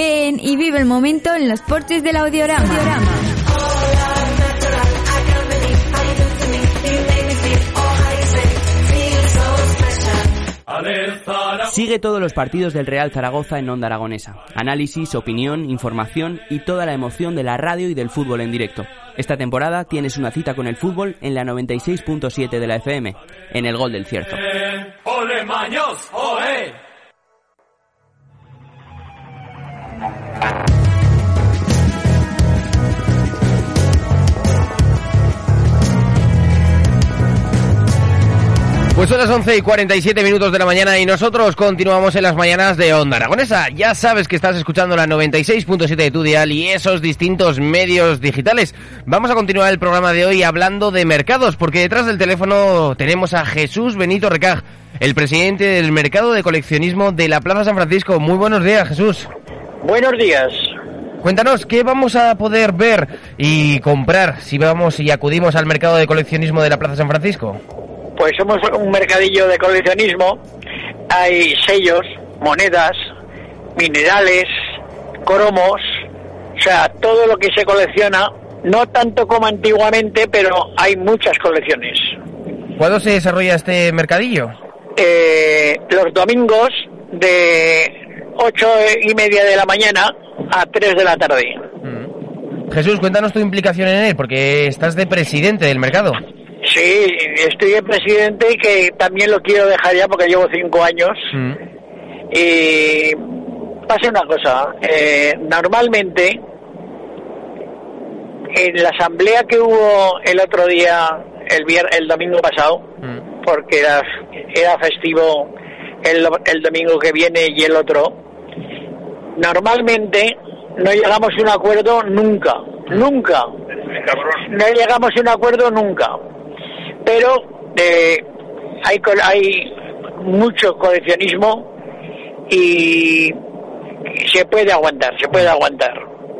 Ven y vive el momento en los porches del audiorama. Sigue todos los partidos del Real Zaragoza en Onda Aragonesa. Análisis, opinión, información y toda la emoción de la radio y del fútbol en directo. Esta temporada tienes una cita con el fútbol en la 96.7 de la FM, en el Gol del Cierzo. ¡Ole Maños! ¡Oe! Pues son las 11 y 47 minutos de la mañana y nosotros continuamos en las mañanas de Onda Aragonesa. Ya sabes que estás escuchando la 96.7 de tu dial y esos distintos medios digitales. Vamos a continuar el programa de hoy hablando de mercados, porque detrás del teléfono tenemos a Jesús Benito Recaj, el presidente del mercado de coleccionismo de la Plaza San Francisco. Muy buenos días, Jesús. Buenos días. Cuéntanos, ¿qué vamos a poder ver y comprar si vamos y acudimos al mercado de coleccionismo de la Plaza San Francisco? Pues somos un mercadillo de coleccionismo. Hay sellos, monedas, minerales, cromos, o sea, todo lo que se colecciona, no tanto como antiguamente, pero hay muchas colecciones. ¿Cuándo se desarrolla este mercadillo? Eh, los domingos de ocho y media de la mañana a 3 de la tarde. Jesús, cuéntanos tu implicación en él, porque estás de presidente del mercado. Sí, estoy de presidente que también lo quiero dejar ya porque llevo cinco años. Y pasa una cosa, eh, normalmente en la asamblea que hubo el otro día, el, vier el domingo pasado, porque era, era festivo el, el domingo que viene y el otro, normalmente no llegamos a un acuerdo nunca, nunca. No llegamos a un acuerdo nunca. Pero eh, hay, hay mucho coleccionismo y se puede aguantar, se puede aguantar.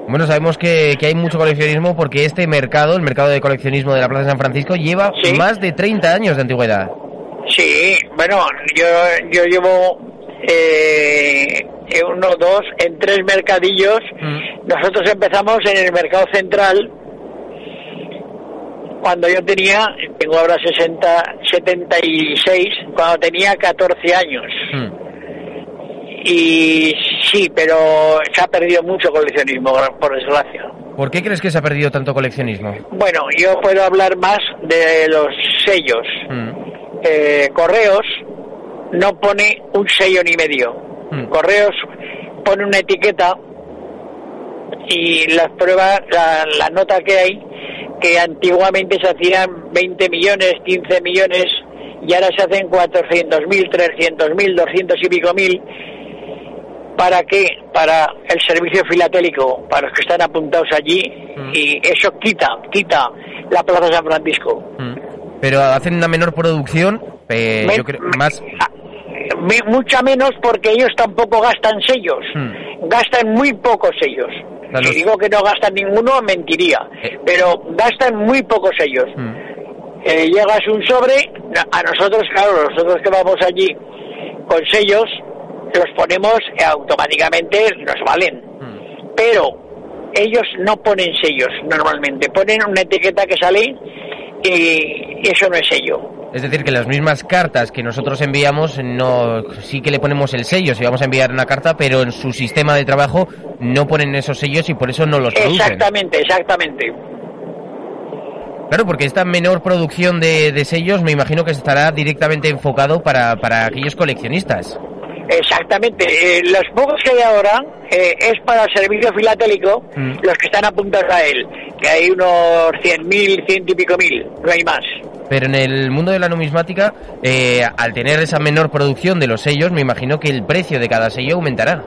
Bueno, sabemos que, que hay mucho coleccionismo porque este mercado, el mercado de coleccionismo de la Plaza de San Francisco, lleva más de 30 años de antigüedad. Sí, bueno, yo, yo llevo eh, uno, dos, en tres mercadillos. Nosotros empezamos en el mercado central cuando yo tenía, tengo ahora 60, 76, cuando tenía 14 años. Y sí, pero se ha perdido mucho coleccionismo, por desgracia. ¿Por qué crees que se ha perdido tanto coleccionismo? Bueno, yo puedo hablar más de los sellos. Eh, Correos no pone un sello ni medio. Correos pone una etiqueta y las pruebas, la, la nota que hay, que antiguamente se hacían 20 millones, 15 millones y ahora se hacen 400 mil, 300 mil, 200 y pico mil. ¿Para qué? Para el servicio filatélico, para los que están apuntados allí y eso quita, quita la Plaza San Francisco. Pero hacen una menor producción, eh, yo creo, más... Me- mucha menos porque ellos tampoco gastan sellos, gastan muy pocos sellos. Claro. Si digo que no gastan ninguno, mentiría, pero gastan muy pocos sellos. Eh, llegas un sobre, a nosotros, claro, nosotros que vamos allí con sellos, los ponemos eh, automáticamente, nos valen. Pero ellos no ponen sellos normalmente, ponen una etiqueta que sale y eso no es sello. Es decir, que las mismas cartas que nosotros enviamos, no sí que le ponemos el sello si vamos a enviar una carta, pero en su sistema de trabajo no ponen esos sellos y por eso no los producen. Exactamente, exactamente. Claro, porque esta menor producción de, de sellos me imagino que estará directamente enfocado para, para aquellos coleccionistas. Exactamente. Eh, los pocos que hay ahora eh, es para el servicio filatélico, los que están apuntados a él, que hay unos 100.000, ciento y pico mil, no hay más. Pero en el mundo de la numismática, eh, al tener esa menor producción de los sellos, me imagino que el precio de cada sello aumentará.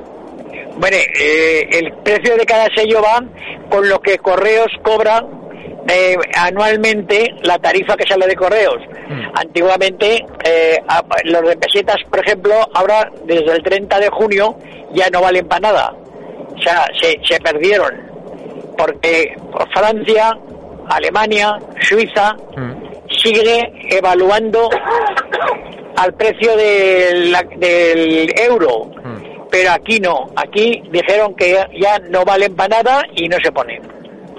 Bueno, eh, el precio de cada sello va con lo que Correos cobra eh, anualmente la tarifa que sale de Correos. Antiguamente, eh, a- los de pesetas, por ejemplo, ahora desde el 30 de junio ya no valen para nada. O sea, se, se perdieron. Porque Francia, Alemania, Suiza sigue evaluando al precio del, del euro. Pero aquí no. Aquí dijeron que ya, no valen para nada y no se ponen.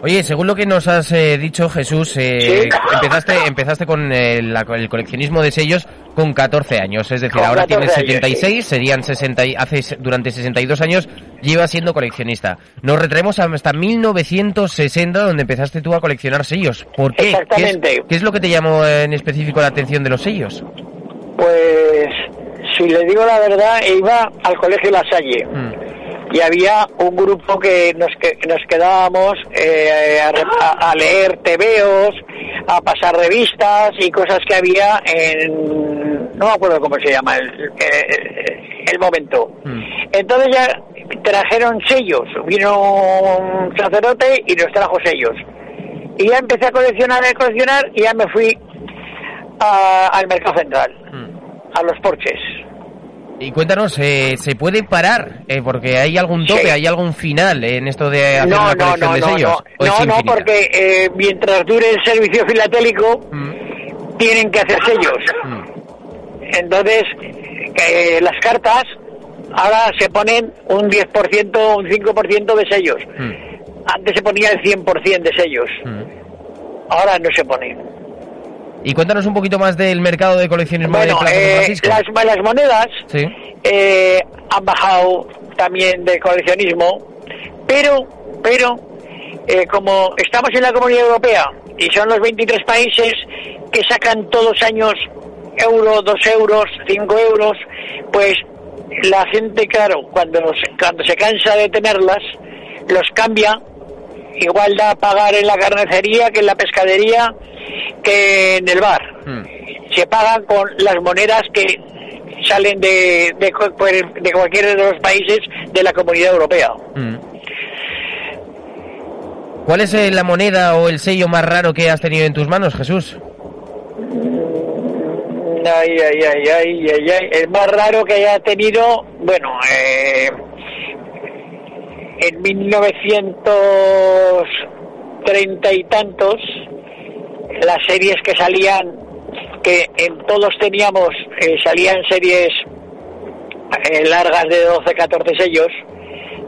Oye, según lo que nos has eh, dicho, Jesús, eh, Sí. empezaste, empezaste con eh, la- con el coleccionismo de sellos con 14 años, es decir, Con ahora 14 tienes años, 76, serían 60, y- hace durante 62 años llevas siendo coleccionista. Nos retraemos hasta 1960, donde empezaste tú a coleccionar sellos. ¿Por qué? ¿Qué es, Exactamente. qué es lo que te llamó en específico la atención de los sellos? Pues, si le digo la verdad, iba al colegio La Salle. Y había un grupo que nos, que nos quedábamos eh, a- a leer tebeos, a pasar revistas y cosas que había en... No me acuerdo cómo se llama el, el- el momento. Entonces ya trajeron sellos. Vino un sacerdote y nos trajo sellos. Y ya empecé a coleccionar, a coleccionar y ya me fui a- al mercado central, a los porches. Y cuéntanos, eh, ¿se puede parar? Eh, porque hay algún tope, Sí. hay algún final en esto de hacer No, una no, colección no, de sellos. no, ¿O es no, no, porque eh, mientras dure el servicio filatélico tienen que hacer sellos. Entonces, eh, las cartas ahora se ponen un 10%, un 5% de sellos. Antes se ponía el 100% de sellos. Ahora no se ponen. Y cuéntanos un poquito más del mercado de coleccionismo Bueno, de Plaza eh, Francisco. las, las monedas Sí. eh, han bajado también de coleccionismo, pero, pero eh, como estamos en la Comunidad Europea y son los 23 países que sacan todos los años euro, dos euros, cinco euros, pues la gente, claro, cuando, se- cuando se cansa de tenerlas, los cambia, igual da a pagar en la carnicería que en la pescadería que en el bar se pagan con las monedas que salen de, de, pues, de cualquiera de los países de la comunidad europea. Mm. ¿Cuál es eh, la moneda o el sello más raro que has tenido en tus manos, Jesús? Ay, ay, ay, ay, ay, ay. El más raro que haya tenido, bueno, eh, en 1930 y tantos, las series que salían, que en todos teníamos, eh, salían series eh, largas de 12, 14 sellos,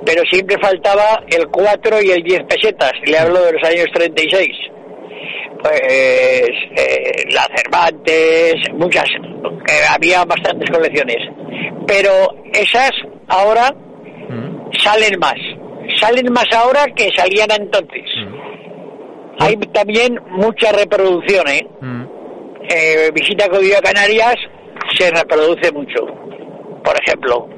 pero siempre faltaba el 4 y el 10 pesetas, le hablo de los años 36 pues eh, la Cervantes, muchas, eh, había bastantes colecciones, pero esas ahora salen más, salen más ahora que salían entonces. Hay también mucha reproducción, ¿eh? Eh, Visita Código a Canarias se reproduce mucho, por ejemplo.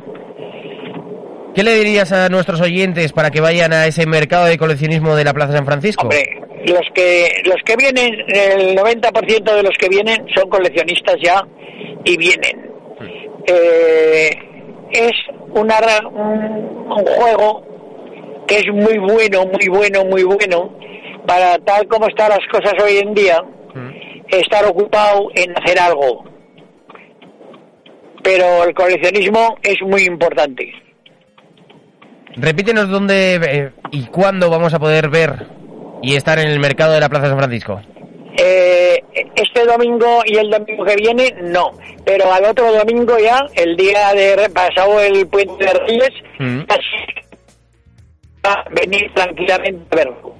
¿Qué le dirías a nuestros oyentes para que vayan a ese mercado de coleccionismo de la Plaza San Francisco? Hombre, los que los que vienen, el 90% de los que vienen son coleccionistas ya y vienen. Eh, es una, un, un juego que es muy bueno, muy bueno, muy bueno para tal como están las cosas hoy en día, estar ocupado en hacer algo. Pero el coleccionismo es muy importante. Repítenos dónde eh, y cuándo vamos a poder ver y estar en el mercado de la Plaza San Francisco. Eh, este domingo y el domingo que viene, no. Pero al otro domingo ya, el día de pasado el puente de Reyes, Mm. va a venir tranquilamente a verlo.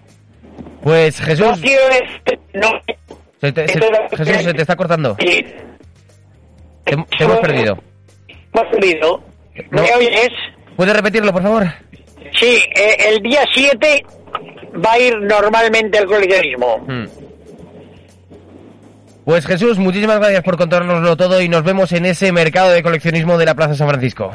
Pues No Jesús, es- no. se te, se- Esto es- Jesús, se te está cortando. Sí. Te, te hemos perdido. Hemos perdido. No. ¿Me oyes? ¿Puedes repetirlo, por favor? Sí, eh, el día 7 va a ir normalmente el coleccionismo. Mm. Pues Jesús, muchísimas gracias por contárnoslo todo y nos vemos en ese mercado de coleccionismo de la Plaza San Francisco.